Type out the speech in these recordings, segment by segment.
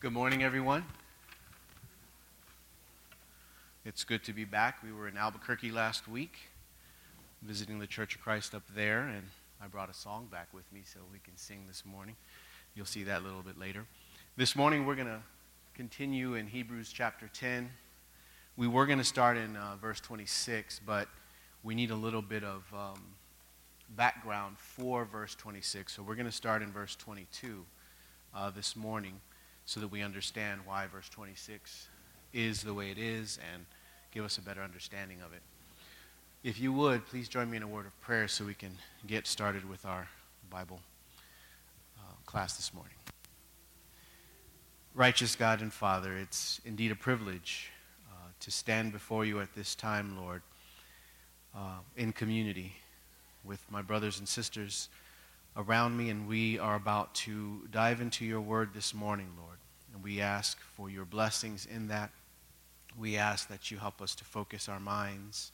Good morning, everyone. It's good to be back. We were in Albuquerque last week, visiting the Church of Christ up there, and I brought a song back with me so we can sing this morning. You'll see that a little bit later. This morning, we're going to continue in Hebrews chapter 10. We were going to start in uh, verse 26, but we need a little bit of um, background for verse 26. So we're going to start in verse 22 uh, this morning so that we understand why verse 26 is the way it is and give us a better understanding of it. If you would, please join me in a word of prayer so we can get started with our Bible uh, class this morning. Righteous God and Father, it's indeed a privilege uh, to stand before you at this time, Lord, uh, in community with my brothers and sisters around me, and we are about to dive into your word this morning, Lord. And we ask for your blessings in that. We ask that you help us to focus our minds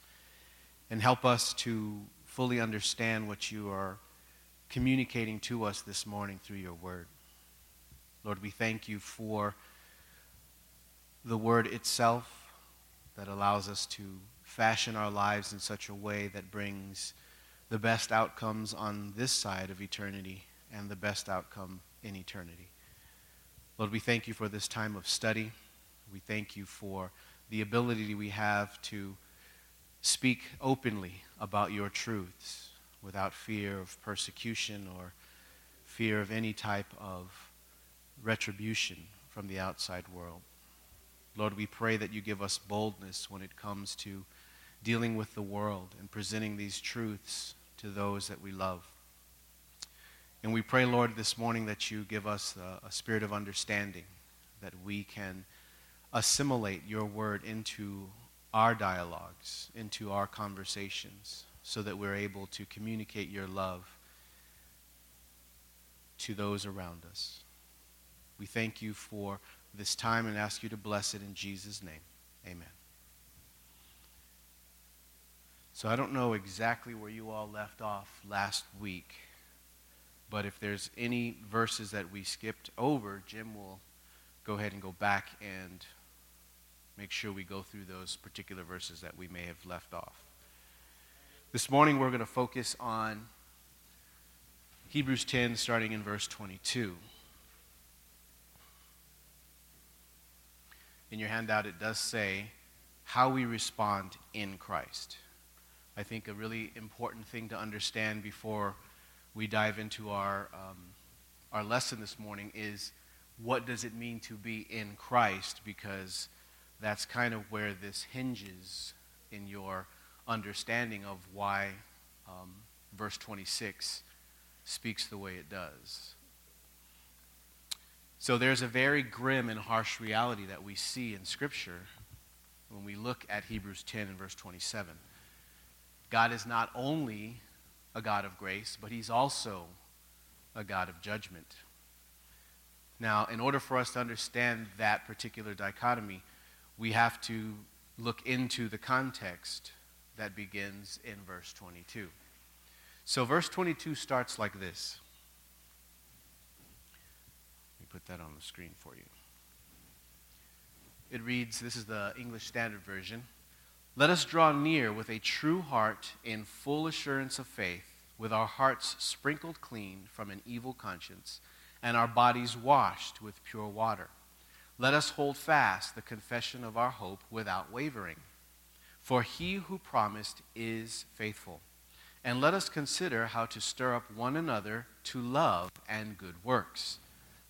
and help us to fully understand what you are communicating to us this morning through your word. Lord, we thank you for the word itself that allows us to fashion our lives in such a way that brings the best outcomes on this side of eternity and the best outcome in eternity. Lord, we thank you for this time of study. We thank you for the ability we have to speak openly about your truths without fear of persecution or fear of any type of retribution from the outside world. Lord, we pray that you give us boldness when it comes to dealing with the world and presenting these truths to those that we love. And we pray, Lord, this morning that you give us a, a spirit of understanding, that we can assimilate your word into our dialogues, into our conversations, so that we're able to communicate your love to those around us. We thank you for this time and ask you to bless it in Jesus' name. Amen. So I don't know exactly where you all left off last week, but if there's any verses that we skipped over, Jim will go ahead and go back and make sure we go through those particular verses that we may have left off. This morning we're going to focus on Hebrews 10, starting in verse 22. In your handout, it does say how we respond in Christ. I think a really important thing to understand before we dive into our, um, our lesson this morning is what does it mean to be in Christ? Because that's kind of where this hinges in your understanding of why um, verse 26 speaks the way it does. So there's a very grim and harsh reality that we see in Scripture when we look at Hebrews 10 and verse 27. God is not only a God of grace, but He's also a God of judgment. Now, in order for us to understand that particular dichotomy, we have to look into the context that begins in verse 22. So, verse 22 starts like this. Let me put that on the screen for you. It reads this is the English Standard Version. Let us draw near with a true heart in full assurance of faith, with our hearts sprinkled clean from an evil conscience, and our bodies washed with pure water. Let us hold fast the confession of our hope without wavering. For he who promised is faithful. And let us consider how to stir up one another to love and good works,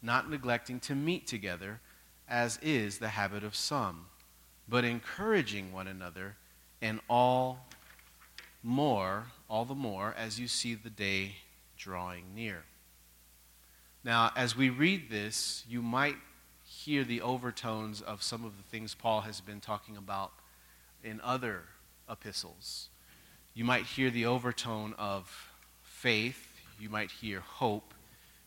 not neglecting to meet together, as is the habit of some but encouraging one another, and all more, all the more, as you see the day drawing near. Now, as we read this, you might hear the overtones of some of the things Paul has been talking about in other epistles. You might hear the overtone of faith, you might hear hope,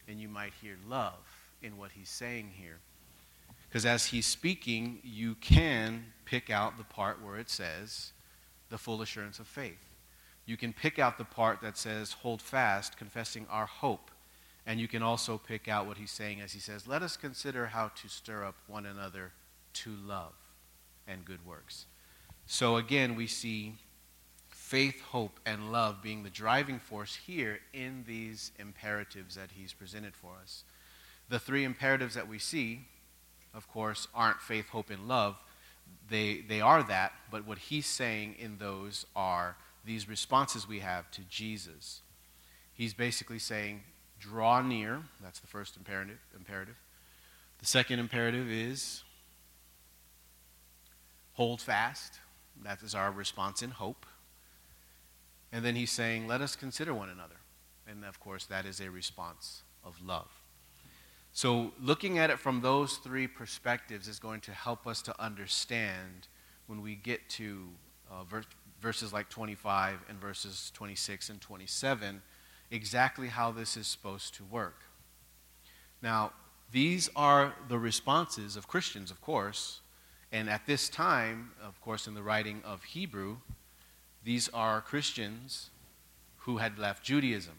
and you might hear love in what he's saying here. Because as he's speaking, you can pick out the part where it says, the full assurance of faith. You can pick out the part that says, hold fast, confessing our hope. And you can also pick out what he's saying as he says, Let us consider how to stir up one another to love and good works. So again, we see faith, hope, and love being the driving force here in these imperatives that he's presented for us. The three imperatives that we see, of course, aren't faith, hope, and love. They, they are that, but what he's saying in those are these responses we have to Jesus. He's basically saying, draw near. That's the first imperative. imperative. The second imperative is hold fast. That is our response in hope. And then he's saying, let us consider one another. And of course, that is a response of love. So, looking at it from those three perspectives is going to help us to understand when we get to uh, verses like 25 and verses 26 and 27 exactly how this is supposed to work. Now, these are the responses of Christians, of course, and at this time, of course, in the writing of Hebrew, these are Christians who had left Judaism.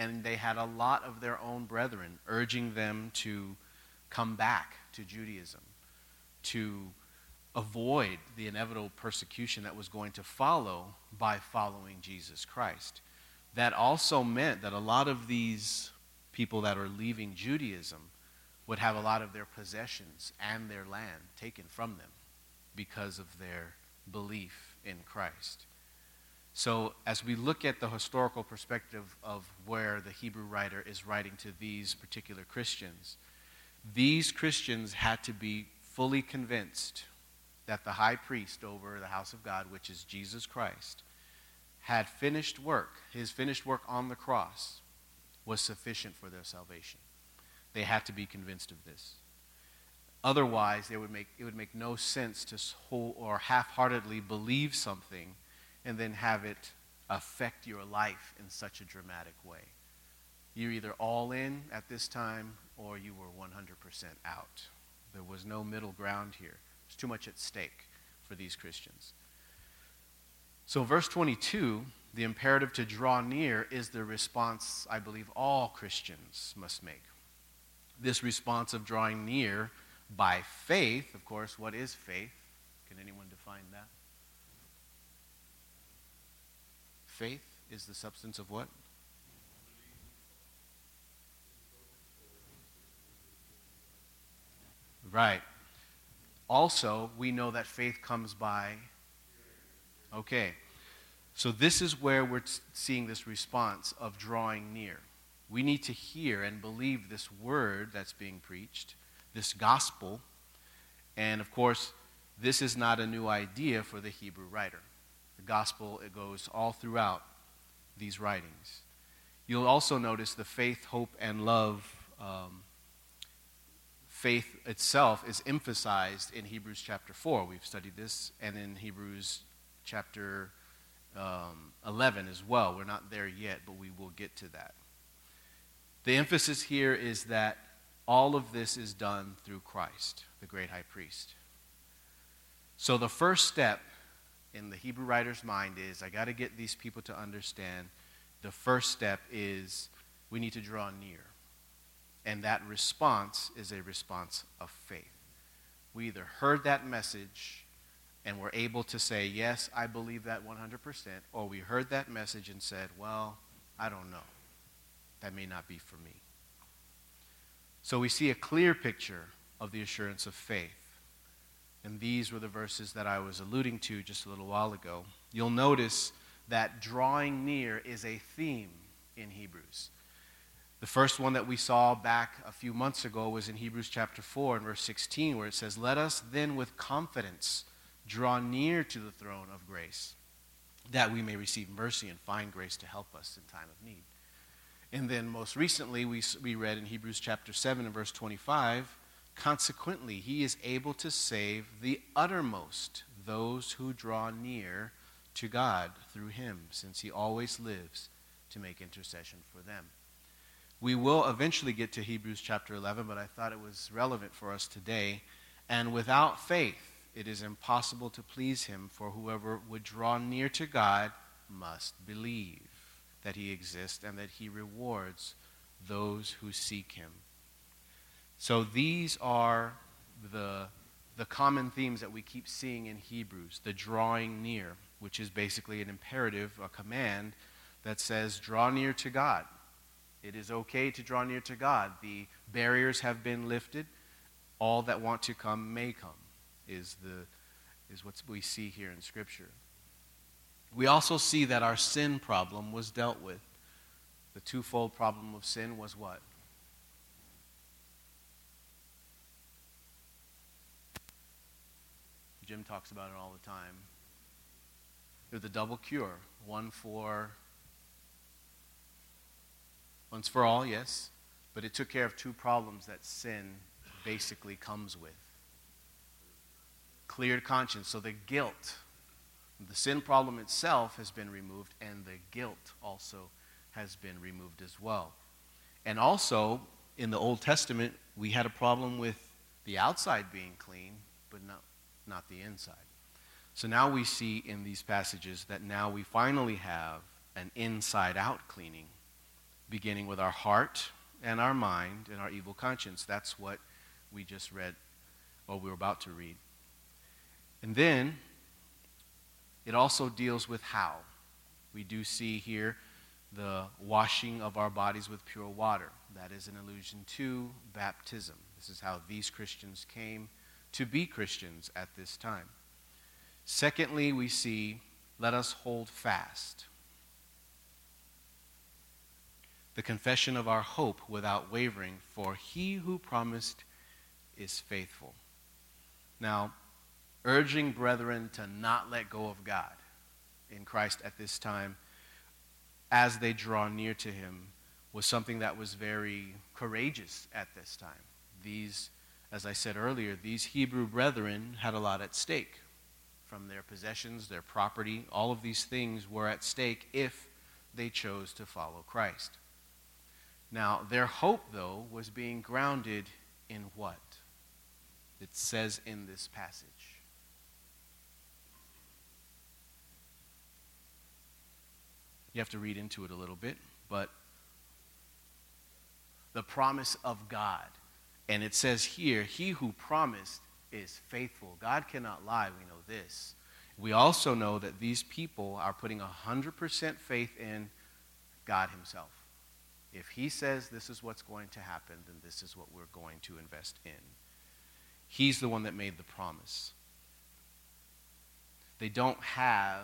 And they had a lot of their own brethren urging them to come back to Judaism, to avoid the inevitable persecution that was going to follow by following Jesus Christ. That also meant that a lot of these people that are leaving Judaism would have a lot of their possessions and their land taken from them because of their belief in Christ. So, as we look at the historical perspective of where the Hebrew writer is writing to these particular Christians, these Christians had to be fully convinced that the high priest over the house of God, which is Jesus Christ, had finished work. His finished work on the cross was sufficient for their salvation. They had to be convinced of this. Otherwise, it would make, it would make no sense to whole or half heartedly believe something and then have it affect your life in such a dramatic way. You're either all in at this time or you were 100% out. There was no middle ground here. There's too much at stake for these Christians. So, verse 22, the imperative to draw near is the response I believe all Christians must make. This response of drawing near by faith, of course, what is faith? Can anyone define that? Faith is the substance of what? Right. Also, we know that faith comes by. Okay. So, this is where we're seeing this response of drawing near. We need to hear and believe this word that's being preached, this gospel. And of course, this is not a new idea for the Hebrew writer. The gospel, it goes all throughout these writings. You'll also notice the faith, hope, and love. Um, faith itself is emphasized in Hebrews chapter 4. We've studied this, and in Hebrews chapter um, 11 as well. We're not there yet, but we will get to that. The emphasis here is that all of this is done through Christ, the great high priest. So the first step in the Hebrew writer's mind is I got to get these people to understand the first step is we need to draw near. And that response is a response of faith. We either heard that message and were able to say, Yes, I believe that 100%, or we heard that message and said, Well, I don't know. That may not be for me. So we see a clear picture of the assurance of faith. And these were the verses that I was alluding to just a little while ago. You'll notice that drawing near is a theme in Hebrews. The first one that we saw back a few months ago was in Hebrews chapter 4 and verse 16, where it says, Let us then with confidence draw near to the throne of grace, that we may receive mercy and find grace to help us in time of need. And then most recently, we, we read in Hebrews chapter 7 and verse 25, Consequently, he is able to save the uttermost those who draw near to God through him, since he always lives to make intercession for them. We will eventually get to Hebrews chapter 11, but I thought it was relevant for us today. And without faith, it is impossible to please him, for whoever would draw near to God must believe that he exists and that he rewards those who seek him. So these are the, the common themes that we keep seeing in Hebrews the drawing near, which is basically an imperative, a command that says, draw near to God. It is okay to draw near to God. The barriers have been lifted. All that want to come may come, is, the, is what we see here in Scripture. We also see that our sin problem was dealt with. The twofold problem of sin was what? Jim talks about it all the time. It was a double cure one for once for all, yes, but it took care of two problems that sin basically comes with cleared conscience. So the guilt, the sin problem itself has been removed, and the guilt also has been removed as well. And also, in the Old Testament, we had a problem with the outside being clean, but not, not the inside. So now we see in these passages that now we finally have an inside out cleaning, beginning with our heart and our mind and our evil conscience. That's what we just read, or we were about to read. And then it also deals with how. We do see here the washing of our bodies with pure water. That is an allusion to baptism. This is how these Christians came to be Christians at this time. Secondly, we see, let us hold fast. The confession of our hope without wavering, for he who promised is faithful. Now, urging brethren to not let go of God in Christ at this time as they draw near to him was something that was very courageous at this time. These, as I said earlier, these Hebrew brethren had a lot at stake from their possessions, their property, all of these things were at stake if they chose to follow Christ. Now, their hope, though, was being grounded in what? It says in this passage. You have to read into it a little bit, but the promise of God. And it says here, He who promised is faithful. God cannot lie, we know this. We also know that these people are putting 100% faith in God Himself. If He says this is what's going to happen, then this is what we're going to invest in. He's the one that made the promise. They don't have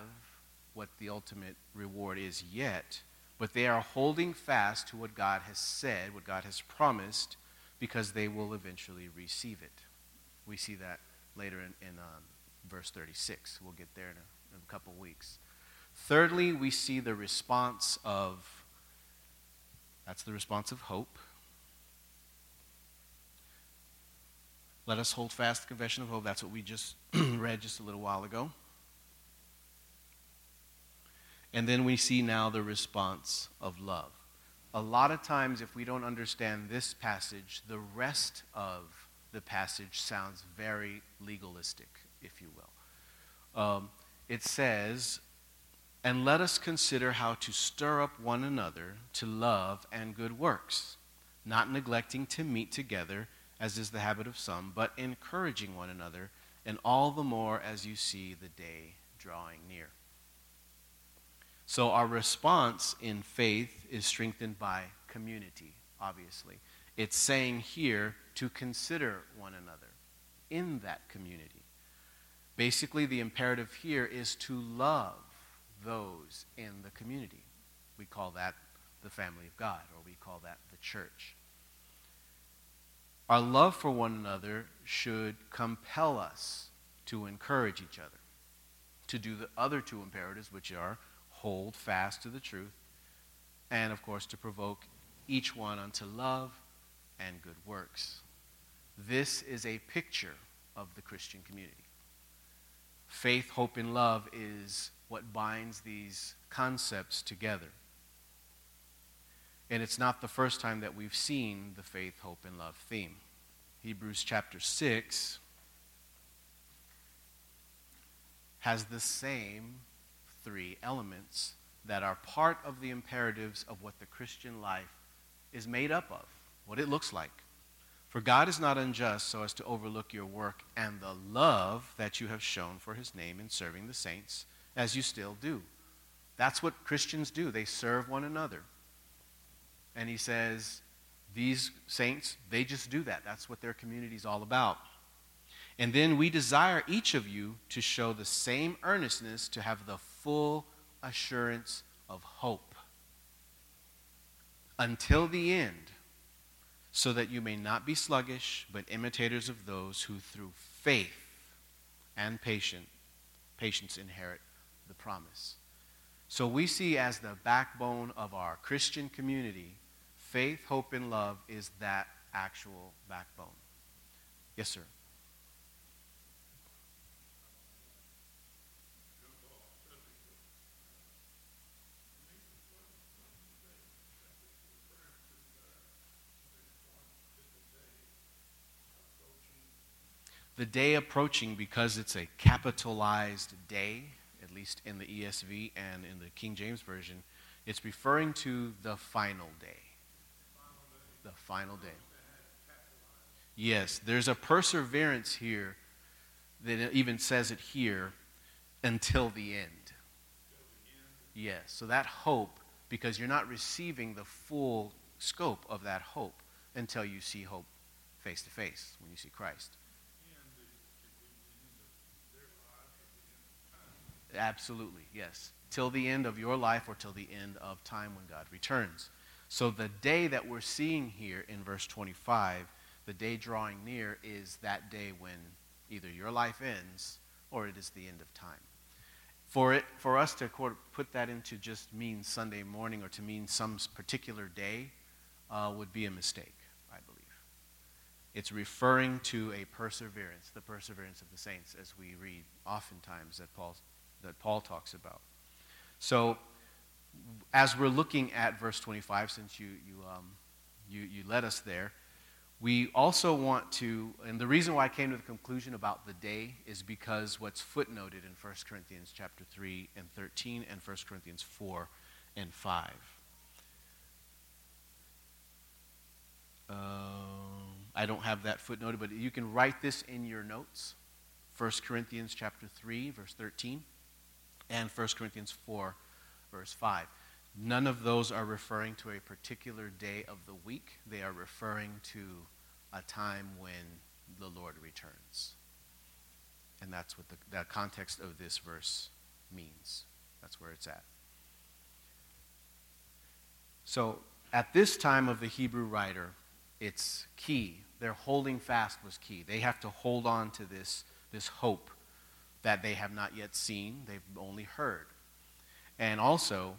what the ultimate reward is yet, but they are holding fast to what God has said, what God has promised, because they will eventually receive it. We see that later in, in um, verse 36. We'll get there in a, in a couple weeks. Thirdly, we see the response of that's the response of hope. Let us hold fast the confession of hope. That's what we just read just a little while ago. And then we see now the response of love. A lot of times, if we don't understand this passage, the rest of the passage sounds very legalistic, if you will. Um, it says, And let us consider how to stir up one another to love and good works, not neglecting to meet together, as is the habit of some, but encouraging one another, and all the more as you see the day drawing near. So our response in faith is strengthened by community, obviously. It's saying here to consider one another in that community. Basically, the imperative here is to love those in the community. We call that the family of God, or we call that the church. Our love for one another should compel us to encourage each other, to do the other two imperatives, which are hold fast to the truth, and of course to provoke each one unto love and good works. This is a picture of the Christian community. Faith, hope, and love is what binds these concepts together. And it's not the first time that we've seen the faith, hope, and love theme. Hebrews chapter 6 has the same three elements that are part of the imperatives of what the Christian life is made up of, what it looks like. For God is not unjust so as to overlook your work and the love that you have shown for his name in serving the saints, as you still do. That's what Christians do. They serve one another. And he says, these saints, they just do that. That's what their community is all about. And then we desire each of you to show the same earnestness to have the full assurance of hope until the end so that you may not be sluggish, but imitators of those who through faith and patient, patience inherit the promise. So we see as the backbone of our Christian community, faith, hope, and love is that actual backbone. Yes, sir. The day approaching because it's a capitalized day, at least in the ESV and in the King James Version, it's referring to the final day. The final day. Yes, there's a perseverance here that even says it here until the end. Yes, so that hope, because you're not receiving the full scope of that hope until you see hope face to face, when you see Christ. Absolutely, yes. Till the end of your life or till the end of time when God returns. So the day that we're seeing here in verse 25, the day drawing near, is that day when either your life ends or it is the end of time. For, it, for us to put that into just mean Sunday morning or to mean some particular day uh, would be a mistake, I believe. It's referring to a perseverance, the perseverance of the saints, as we read oftentimes that Paul that Paul talks about. So, as we're looking at verse 25, since you, you, um, you, you led us there, we also want to, and the reason why I came to the conclusion about the day is because what's footnoted in 1 Corinthians chapter 3 and 13 and 1 Corinthians 4 and 5. Um, I don't have that footnoted, but you can write this in your notes. 1 Corinthians chapter 3, verse 13 and 1 Corinthians 4, verse 5. None of those are referring to a particular day of the week. They are referring to a time when the Lord returns. And that's what the, the context of this verse means. That's where it's at. So, at this time of the Hebrew writer, it's key. Their holding fast was key. They have to hold on to this, this hope that they have not yet seen, they've only heard. And also,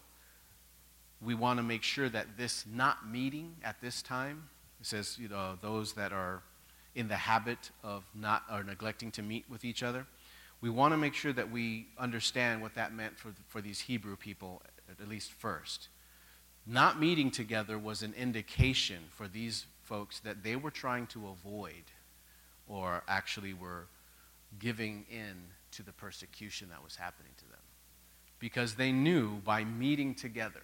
we want to make sure that this not meeting at this time, it says, you know, those that are in the habit of not or neglecting to meet with each other, we want to make sure that we understand what that meant for, for these Hebrew people, at least first. Not meeting together was an indication for these folks that they were trying to avoid or actually were giving in to the persecution that was happening to them. Because they knew by meeting together,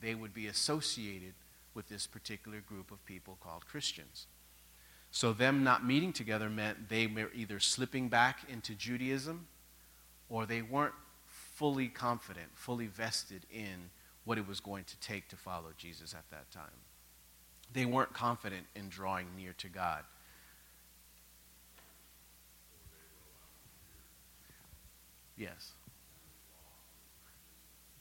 they would be associated with this particular group of people called Christians. So, them not meeting together meant they were either slipping back into Judaism or they weren't fully confident, fully vested in what it was going to take to follow Jesus at that time. They weren't confident in drawing near to God. Yes.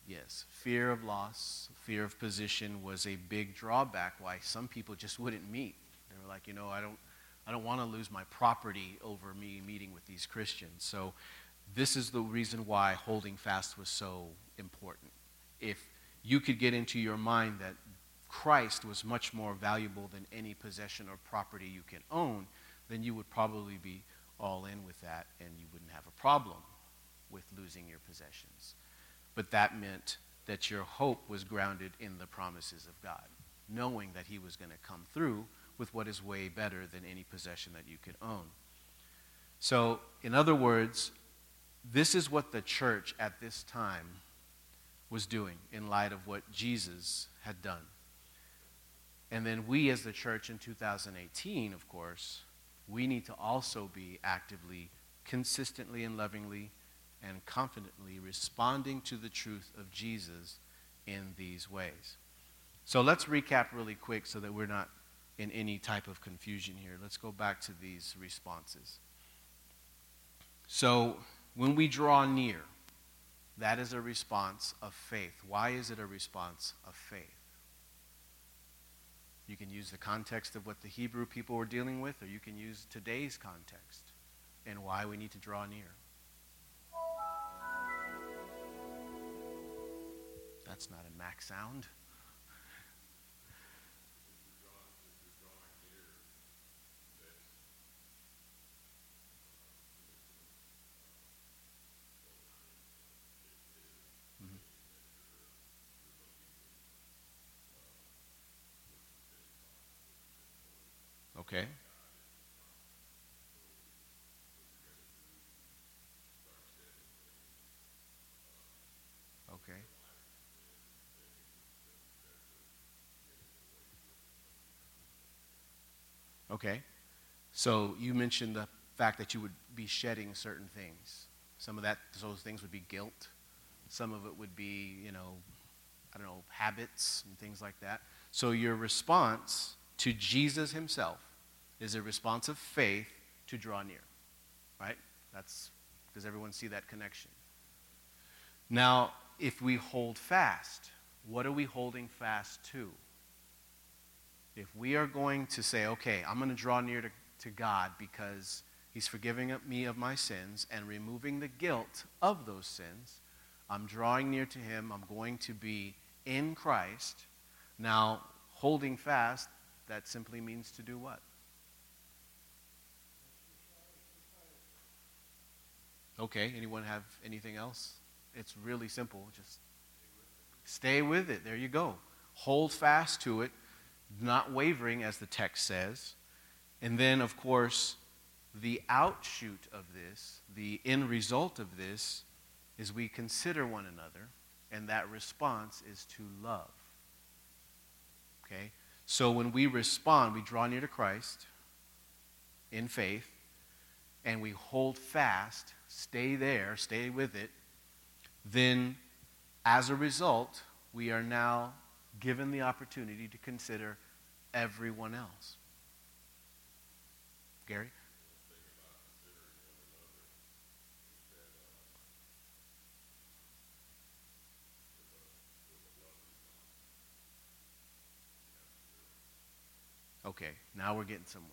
Yes. Fear of loss, fear of position was a big drawback why some people just wouldn't meet. They were like, you know, I don't, I don't want to lose my property over me meeting with these Christians. So this is the reason why holding fast was so important. If you could get into your mind that Christ was much more valuable than any possession or property you can own, then you would probably be all in with that and you wouldn't have a problem with losing your possessions. But that meant that your hope was grounded in the promises of God, knowing that He was going to come through with what is way better than any possession that you could own. So, in other words, this is what the church at this time was doing in light of what Jesus had done. And then we, as the church in 2018, of course, we need to also be actively, consistently, and lovingly and confidently responding to the truth of Jesus in these ways. So let's recap really quick so that we're not in any type of confusion here. Let's go back to these responses. So when we draw near, that is a response of faith. Why is it a response of faith? You can use the context of what the Hebrew people were dealing with, or you can use today's context and why we need to draw near. That's not a Mac sound. Mm-hmm. Okay. Okay. Okay. So you mentioned the fact that you would be shedding certain things. Some of that, those things would be guilt. Some of it would be, you know, I don't know, habits and things like that. So your response to Jesus himself is a response of faith to draw near. Right? That's does everyone see that connection? Now, if we hold fast, what are we holding fast to? If we are going to say, okay, I'm going to draw near to, to God because He's forgiving me of my sins and removing the guilt of those sins, I'm drawing near to Him, I'm going to be in Christ. Now, holding fast, that simply means to do what? Okay, anyone have anything else? It's really simple. Just stay with it. There you go. Hold fast to it, not wavering, as the text says. And then, of course, the outshoot of this, the end result of this, is we consider one another, and that response is to love. Okay? So when we respond, we draw near to Christ in faith, and we hold fast stay there, stay with it, then as a result, we are now given the opportunity to consider everyone else. Gary? Okay, now we're getting somewhere.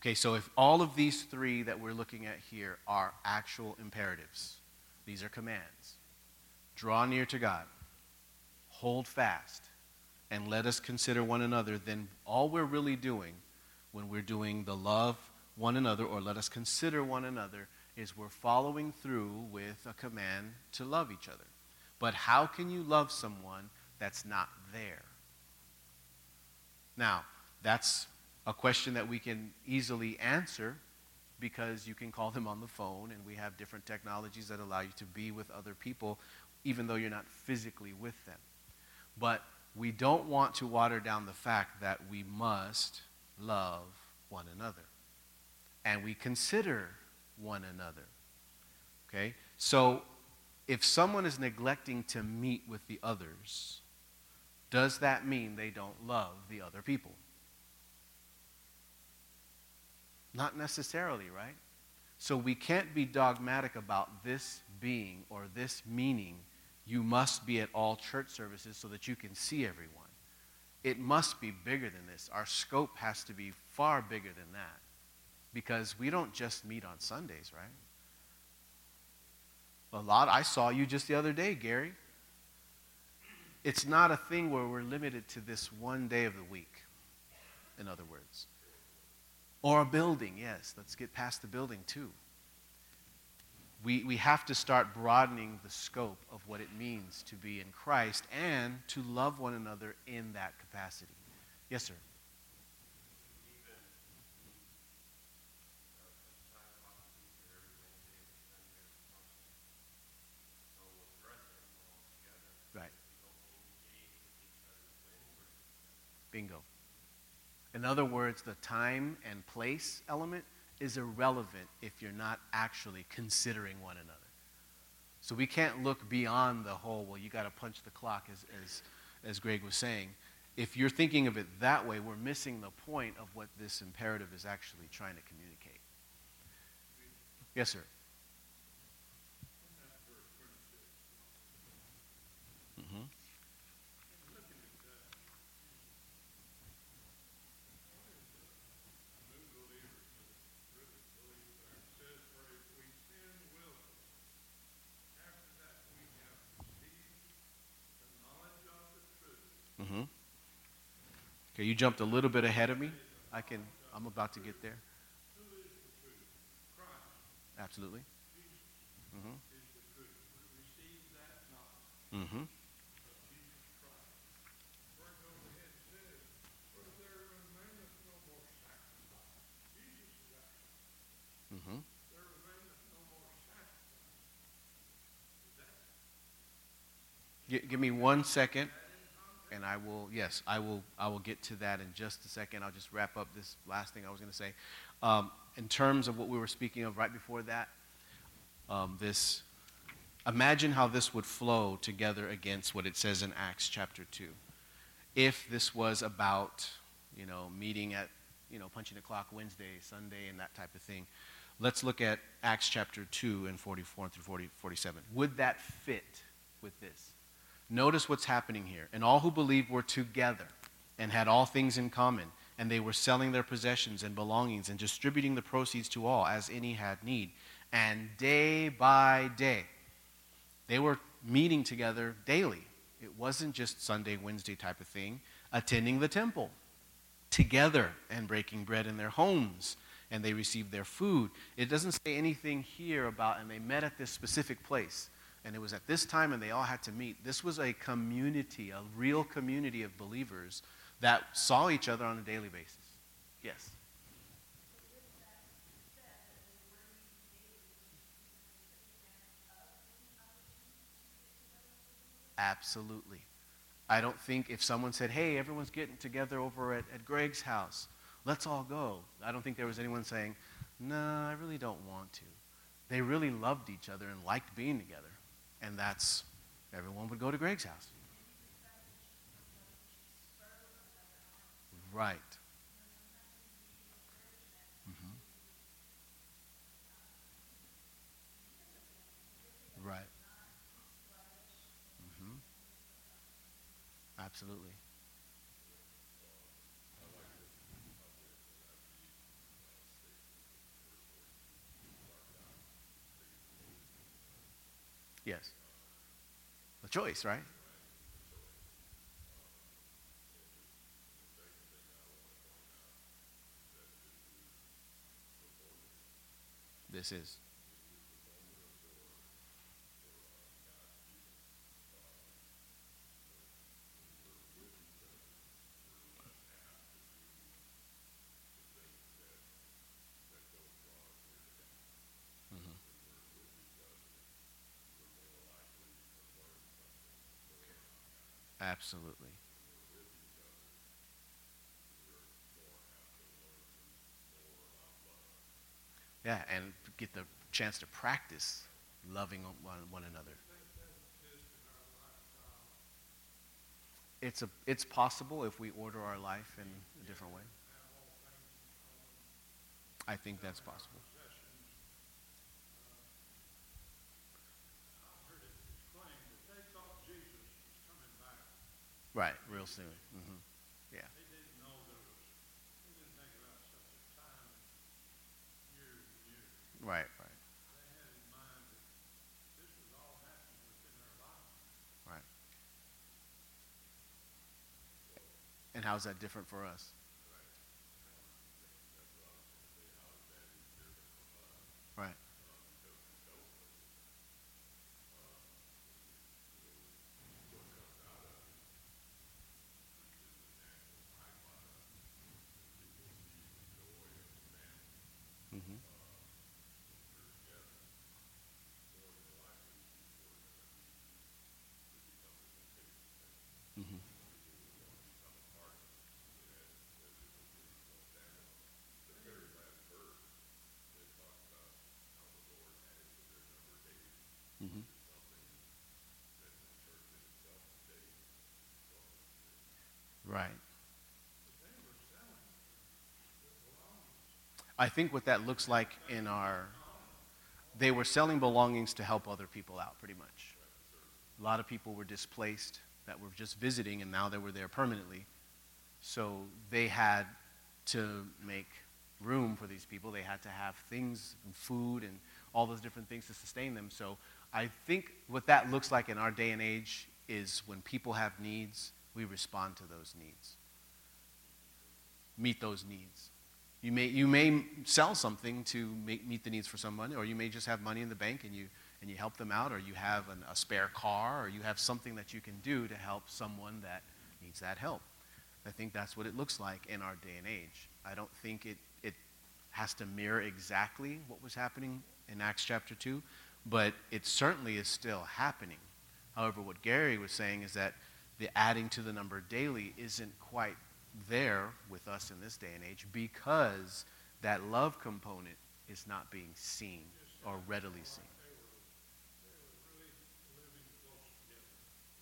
Okay, so if all of these three that we're looking at here are actual imperatives, these are commands. Draw near to God, hold fast, and let us consider one another, then all we're really doing when we're doing the love one another or let us consider one another is we're following through with a command to love each other. But how can you love someone that's not there? Now, that's a question that we can easily answer because you can call them on the phone and we have different technologies that allow you to be with other people even though you're not physically with them. But we don't want to water down the fact that we must love one another. And we consider one another. Okay? So if someone is neglecting to meet with the others, does that mean they don't love the other people? Not necessarily, right? So we can't be dogmatic about this being or this meaning. You must be at all church services so that you can see everyone. It must be bigger than this. Our scope has to be far bigger than that because we don't just meet on Sundays, right? A lot, I saw you just the other day, Gary. It's not a thing where we're limited to this one day of the week, in other words. Or a building, yes. Let's get past the building too. We, we have to start broadening the scope of what it means to be in Christ and to love one another in that capacity. Yes, sir. Right. Bingo. In other words, the time and place element is irrelevant if you're not actually considering one another. So we can't look beyond the whole, well, you got to punch the clock, as, as, as Greg was saying. If you're thinking of it that way, we're missing the point of what this imperative is actually trying to communicate. Yes, sir. Okay, you jumped a little bit ahead of me. I can. I'm about to get there. Absolutely. Mm-hmm. Mm-hmm. Mm-hmm. Give me one second, and I will. Yes, I will. I will get to that in just a second. I'll just wrap up this last thing I was going to say. Um, in terms of what we were speaking of right before that, um, this. Imagine how this would flow together against what it says in Acts chapter two. If this was about, you know, meeting at, you know, punching the clock Wednesday, Sunday, and that type of thing. Let's look at Acts chapter 2 and 44 through 40, 47. Would that fit with this? Notice what's happening here. And all who believed were together and had all things in common, and they were selling their possessions and belongings and distributing the proceeds to all as any had need. And day by day, they were meeting together daily. It wasn't just Sunday, Wednesday type of thing, attending the temple together and breaking bread in their homes and they received their food. It doesn't say anything here about, and they met at this specific place. And it was at this time, and they all had to meet. This was a community, a real community of believers that saw each other on a daily basis. Yes. Absolutely. I don't think if someone said, hey, everyone's getting together over at, at Greg's house, let's all go. I don't think there was anyone saying, no, I really don't want to. They really loved each other and liked being together. And that's, everyone would go to Greg's house. Right. Mm-hmm. Right. Mm-hmm. Absolutely. Yes. The choice, right? This is. Absolutely. Yeah, and get the chance to practice loving one, one another. It's, a, it's possible if we order our life in a different way. I think that's possible. Right, real soon. hmm Yeah. Right, right, right. And how's that different for us? I think what that looks like in our, they were selling belongings to help other people out, pretty much. A lot of people were displaced that were just visiting, and now they were there permanently. So they had to make room for these people. They had to have things and food and all those different things to sustain them. So I think what that looks like in our day and age is when people have needs, we respond to those needs. Meet those needs. You may, you may sell something to make, meet the needs for someone, or you may just have money in the bank and you, and you help them out, or you have an, a spare car, or you have something that you can do to help someone that needs that help. I think that's what it looks like in our day and age. I don't think it, it has to mirror exactly what was happening in Acts chapter 2, but it certainly is still happening. However, what Gary was saying is that the adding to the number daily isn't quite there with us in this day and age because that love component is not being seen or readily seen.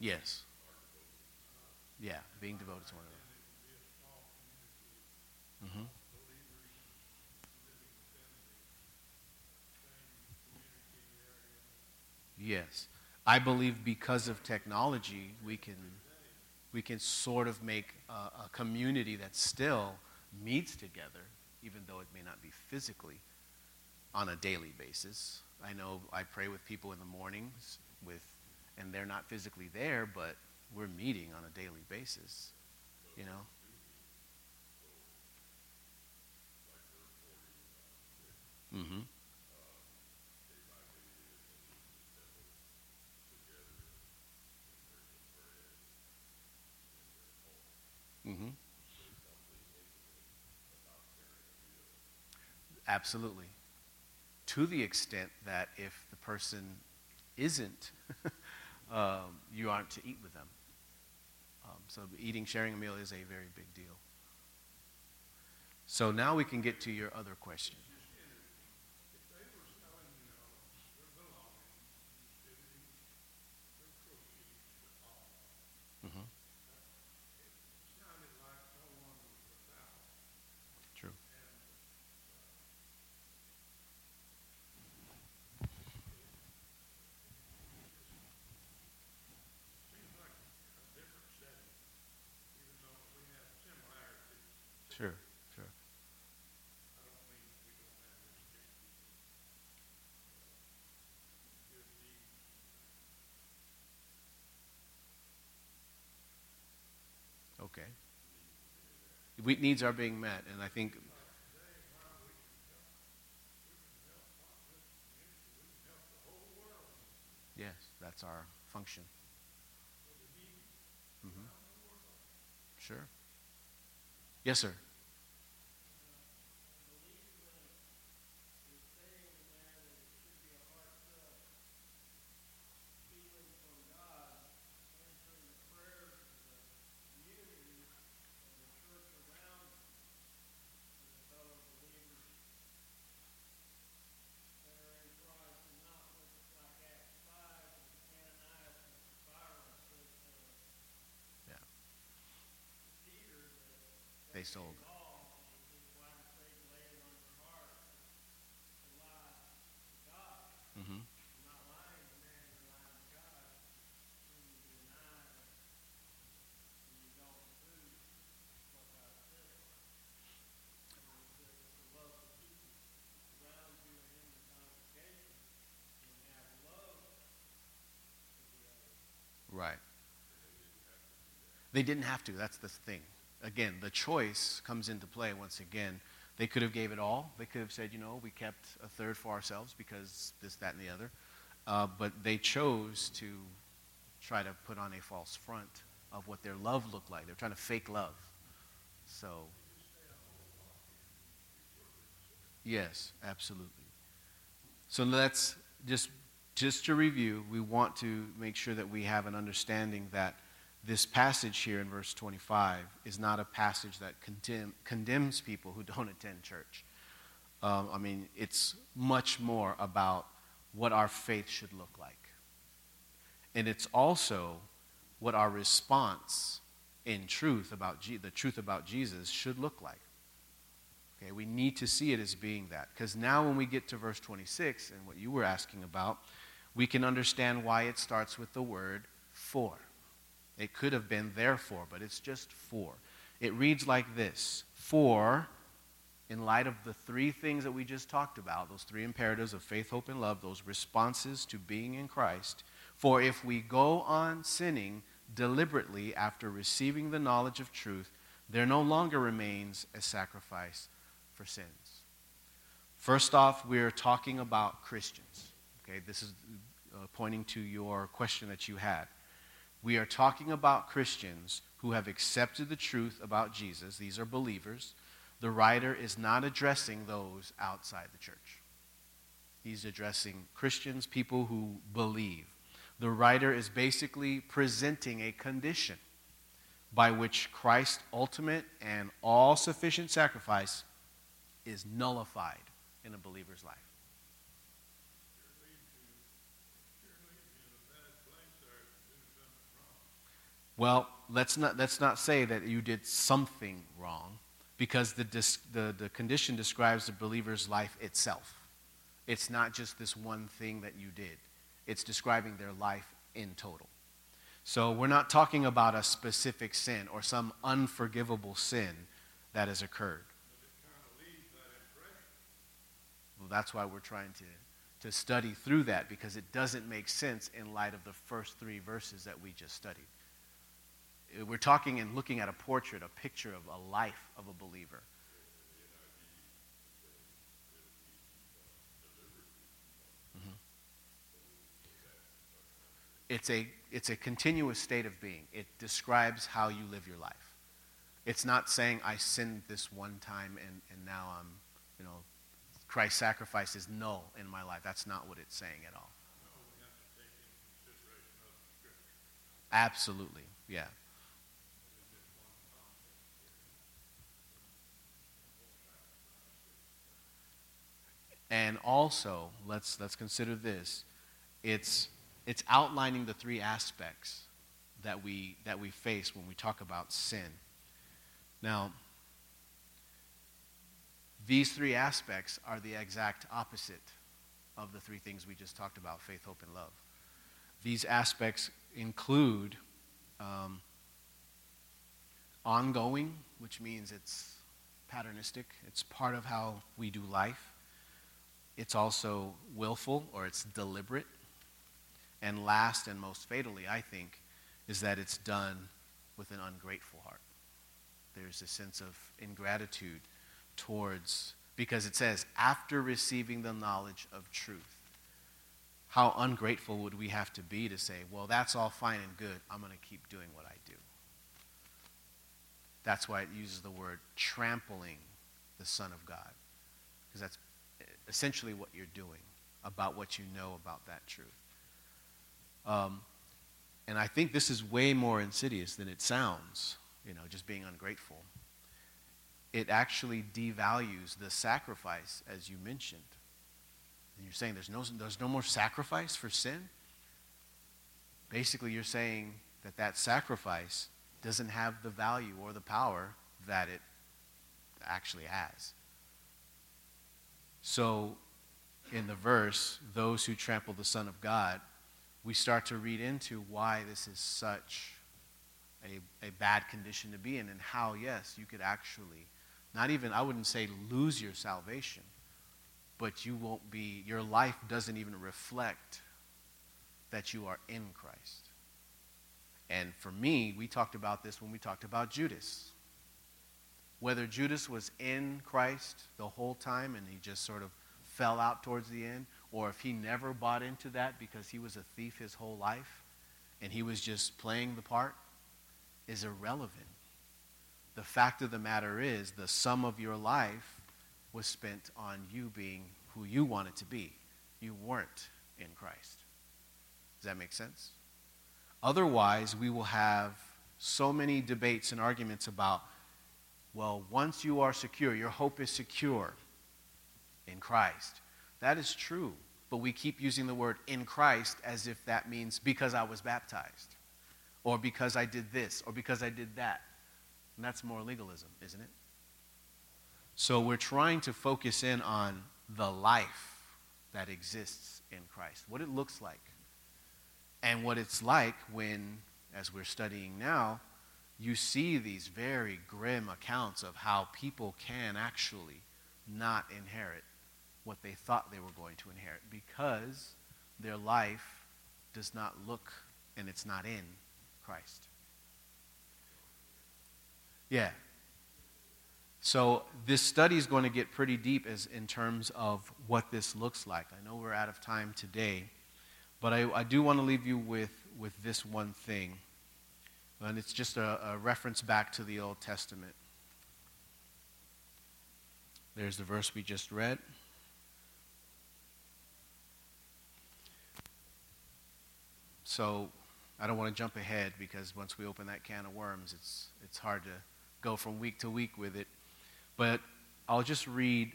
Yes. Yeah, being devoted to one another. Mm-hmm. Yes. I believe because of technology, we can, we can sort of make a, a community that still meets together, even though it may not be physically, on a daily basis. I know I pray with people in the mornings with, and they're not physically there, but we're meeting on a daily basis, you know? Mm-hmm. Mm-hmm. Absolutely. To the extent that if the person isn't, um, you aren't to eat with them. Um, so eating, sharing a meal is a very big deal. So now we can get to your other question. Sure, sure. Okay. We, needs are being met, and I think. Yes, that's our function. Mm-hmm. Sure. Yes, sir. They sold. Mm-hmm. Right. They didn't have to. That's the thing again, the choice comes into play once again. They could have gave it all. They could have said, you know, we kept a third for ourselves because this, that, and the other. Uh, but they chose to try to put on a false front of what their love looked like. They're trying to fake love. So, yes, absolutely. So let's just just to review, we want to make sure that we have an understanding that this passage here in verse 25 is not a passage that condemn, condemns people who don't attend church. Um, I mean, it's much more about what our faith should look like. And it's also what our response in truth about Je- the truth about Jesus should look like. Okay, we need to see it as being that. Because now, when we get to verse 26 and what you were asking about, we can understand why it starts with the word for. It could have been therefore, but it's just for. It reads like this For, in light of the three things that we just talked about, those three imperatives of faith, hope, and love, those responses to being in Christ, for if we go on sinning deliberately after receiving the knowledge of truth, there no longer remains a sacrifice for sins. First off, we're talking about Christians. Okay, this is uh, pointing to your question that you had. We are talking about Christians who have accepted the truth about Jesus. These are believers. The writer is not addressing those outside the church. He's addressing Christians, people who believe. The writer is basically presenting a condition by which Christ's ultimate and all sufficient sacrifice is nullified in a believer's life. Well, let's not, let's not say that you did something wrong because the, the, the condition describes the believer's life itself. It's not just this one thing that you did, it's describing their life in total. So we're not talking about a specific sin or some unforgivable sin that has occurred. Well, that's why we're trying to, to study through that because it doesn't make sense in light of the first three verses that we just studied. We're talking and looking at a portrait, a picture of a life of a believer. Mm-hmm. It's a, it's a continuous state of being. It describes how you live your life. It's not saying, I sinned this one time and, and now I'm, you know, Christ's sacrifice is null in my life. That's not what it's saying at all. Absolutely, yeah. And also, let's, let's consider this. It's, it's outlining the three aspects that we, that we face when we talk about sin. Now, these three aspects are the exact opposite of the three things we just talked about faith, hope, and love. These aspects include um, ongoing, which means it's patternistic, it's part of how we do life. It's also willful or it's deliberate. And last and most fatally, I think, is that it's done with an ungrateful heart. There's a sense of ingratitude towards, because it says, after receiving the knowledge of truth. How ungrateful would we have to be to say, well, that's all fine and good. I'm going to keep doing what I do. That's why it uses the word trampling the Son of God, because that's essentially what you're doing about what you know about that truth. Um, and I think this is way more insidious than it sounds, you know, just being ungrateful. It actually devalues the sacrifice, as you mentioned. And you're saying there's no, there's no more sacrifice for sin? Basically, you're saying that that sacrifice doesn't have the value or the power that it actually has. So, in the verse, those who trample the Son of God, we start to read into why this is such a, a bad condition to be in and how, yes, you could actually, not even, I wouldn't say lose your salvation, but you won't be, your life doesn't even reflect that you are in Christ. And for me, we talked about this when we talked about Judas whether Judas was in Christ the whole time and he just sort of fell out towards the end, or if he never bought into that because he was a thief his whole life and he was just playing the part, is irrelevant. The fact of the matter is, the sum of your life was spent on you being who you wanted to be. You weren't in Christ. Does that make sense? Otherwise, we will have so many debates and arguments about well, once you are secure, your hope is secure in Christ. That is true, but we keep using the word in Christ as if that means because I was baptized, or because I did this, or because I did that. And that's more legalism, isn't it? So we're trying to focus in on the life that exists in Christ, what it looks like, and what it's like when, as we're studying now, you see these very grim accounts of how people can actually not inherit what they thought they were going to inherit because their life does not look and it's not in Christ. Yeah. So this study is going to get pretty deep as in terms of what this looks like. I know we're out of time today, but I, I do want to leave you with, with this one thing. And it's just a, a reference back to the Old Testament. There's the verse we just read. So I don't want to jump ahead because once we open that can of worms, it's, it's hard to go from week to week with it. But I'll just read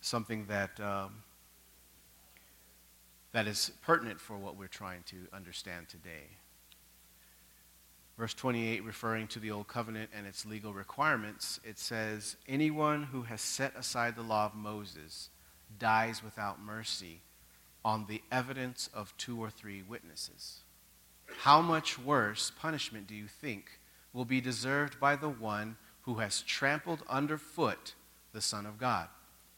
something that, um, that is pertinent for what we're trying to understand today. Verse 28, referring to the Old Covenant and its legal requirements, it says, Anyone who has set aside the law of Moses dies without mercy on the evidence of two or three witnesses. How much worse punishment do you think will be deserved by the one who has trampled underfoot the Son of God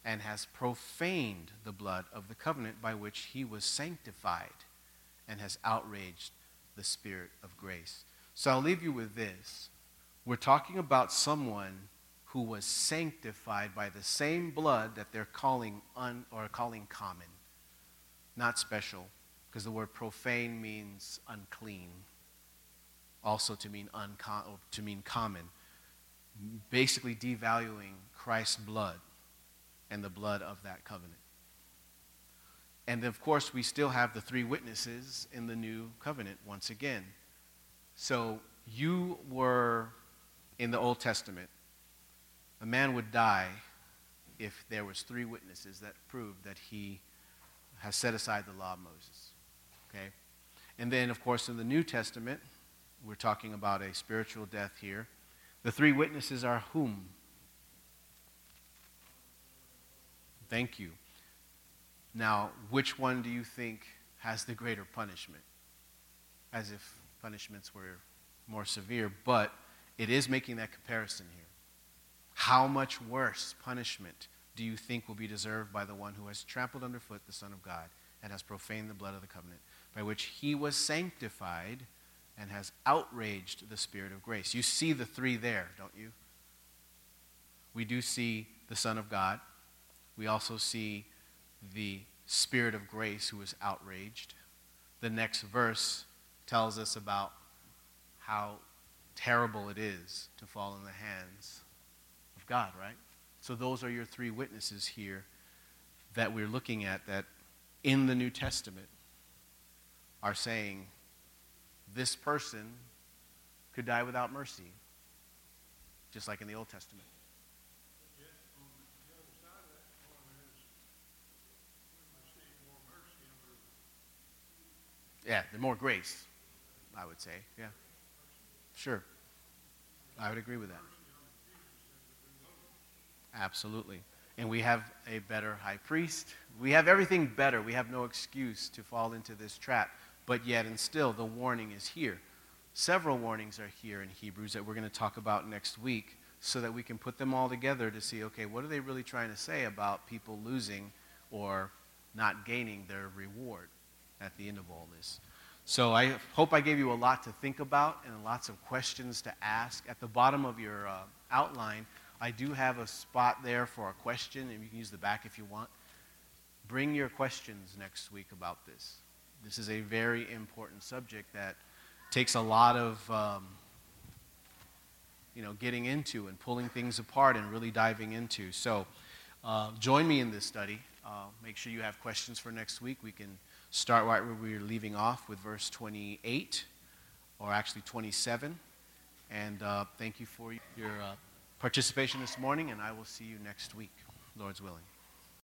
and has profaned the blood of the covenant by which he was sanctified and has outraged the Spirit of grace? So I'll leave you with this. We're talking about someone who was sanctified by the same blood that they're calling un, or calling common not special, because the word profane means unclean, also to mean, uncom- to mean common. Basically, devaluing Christ's blood and the blood of that covenant. And of course, we still have the three witnesses in the new covenant once again. So you were in the Old Testament. A man would die if there was three witnesses that proved that he has set aside the law of Moses. Okay? And then, of course, in the New Testament, we're talking about a spiritual death here. The three witnesses are whom? Thank you. Now, which one do you think has the greater punishment? As if punishments were more severe, but it is making that comparison here. How much worse punishment do you think will be deserved by the one who has trampled underfoot the Son of God and has profaned the blood of the covenant, by which he was sanctified and has outraged the Spirit of grace? You see the three there, don't you? We do see the Son of God. We also see the Spirit of grace who is outraged. The next verse tells us about how terrible it is to fall in the hands of God, right? So those are your three witnesses here that we're looking at that in the New Testament are saying this person could die without mercy, just like in the Old Testament. Yeah, the more grace, I would say. Yeah. Sure. I would agree with that. Absolutely. And we have a better high priest. We have everything better. We have no excuse to fall into this trap. But yet, and still, the warning is here. Several warnings are here in Hebrews that we're going to talk about next week so that we can put them all together to see okay, what are they really trying to say about people losing or not gaining their reward at the end of all this? So I hope I gave you a lot to think about and lots of questions to ask. At the bottom of your uh, outline, I do have a spot there for a question, and you can use the back if you want. Bring your questions next week about this. This is a very important subject that takes a lot of um, you know getting into and pulling things apart and really diving into. So uh, join me in this study. Uh, make sure you have questions for next week. We can start right where we are leaving off with verse 28, or actually 27. And uh, thank you for your uh, participation this morning, and I will see you next week, Lord's willing.